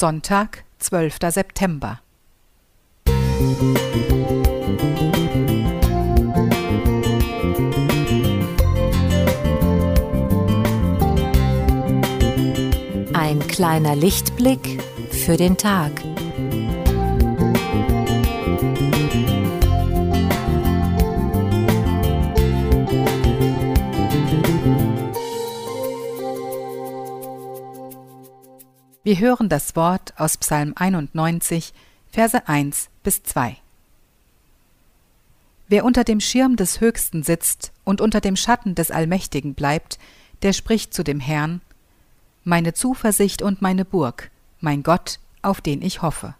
Sonntag, 12. September. Ein kleiner Lichtblick für den Tag. Wir hören das Wort aus Psalm 91, Verse 1 bis 2. Wer unter dem Schirm des Höchsten sitzt und unter dem Schatten des Allmächtigen bleibt, der spricht zu dem Herrn, Meine Zuversicht und meine Burg, mein Gott, auf den ich hoffe.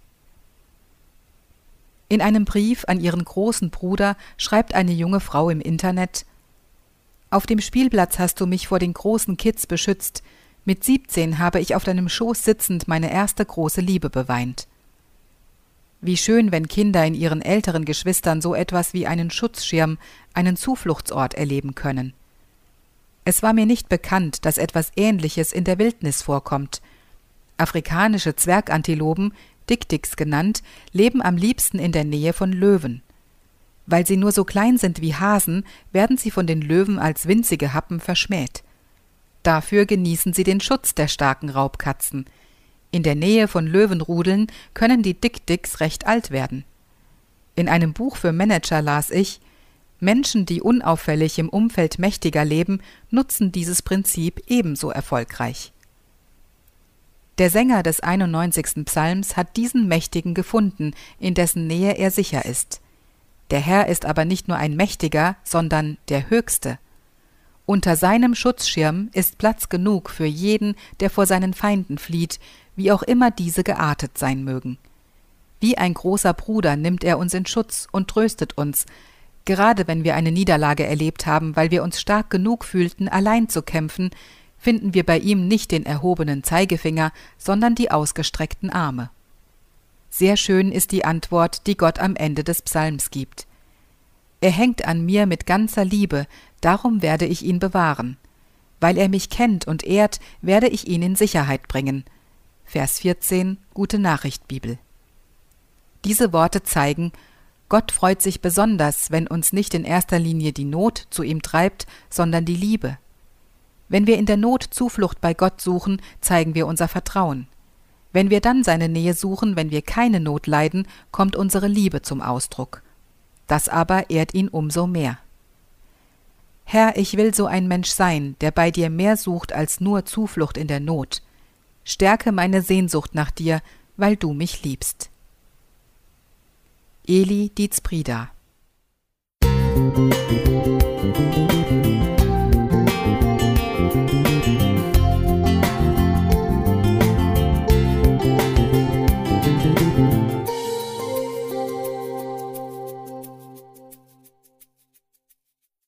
In einem Brief an ihren großen Bruder schreibt eine junge Frau im Internet Auf dem Spielplatz hast du mich vor den großen Kids beschützt, mit 17 habe ich auf deinem Schoß sitzend meine erste große Liebe beweint. Wie schön, wenn Kinder in ihren älteren Geschwistern so etwas wie einen Schutzschirm, einen Zufluchtsort erleben können. Es war mir nicht bekannt, dass etwas Ähnliches in der Wildnis vorkommt. Afrikanische Zwergantilopen, Diktiks genannt, leben am liebsten in der Nähe von Löwen. Weil sie nur so klein sind wie Hasen, werden sie von den Löwen als winzige Happen verschmäht. Dafür genießen sie den Schutz der starken Raubkatzen. In der Nähe von Löwenrudeln können die Dick-Dicks recht alt werden. In einem Buch für Manager las ich, Menschen, die unauffällig im Umfeld mächtiger leben, nutzen dieses Prinzip ebenso erfolgreich. Der Sänger des 91. Psalms hat diesen Mächtigen gefunden, in dessen Nähe er sicher ist. Der Herr ist aber nicht nur ein Mächtiger, sondern der Höchste. Unter seinem Schutzschirm ist Platz genug für jeden, der vor seinen Feinden flieht, wie auch immer diese geartet sein mögen. Wie ein großer Bruder nimmt er uns in Schutz und tröstet uns, gerade wenn wir eine Niederlage erlebt haben, weil wir uns stark genug fühlten, allein zu kämpfen, finden wir bei ihm nicht den erhobenen Zeigefinger, sondern die ausgestreckten Arme. Sehr schön ist die Antwort, die Gott am Ende des Psalms gibt. Er hängt an mir mit ganzer Liebe, darum werde ich ihn bewahren. Weil er mich kennt und ehrt, werde ich ihn in Sicherheit bringen. Vers 14, Gute Nachricht Bibel. Diese Worte zeigen, Gott freut sich besonders, wenn uns nicht in erster Linie die Not zu ihm treibt, sondern die Liebe. Wenn wir in der Not Zuflucht bei Gott suchen, zeigen wir unser Vertrauen. Wenn wir dann seine Nähe suchen, wenn wir keine Not leiden, kommt unsere Liebe zum Ausdruck. Das aber ehrt ihn umso mehr. Herr, ich will so ein Mensch sein, der bei dir mehr sucht als nur Zuflucht in der Not. Stärke meine Sehnsucht nach dir, weil du mich liebst. Eli Dietzbrida Musik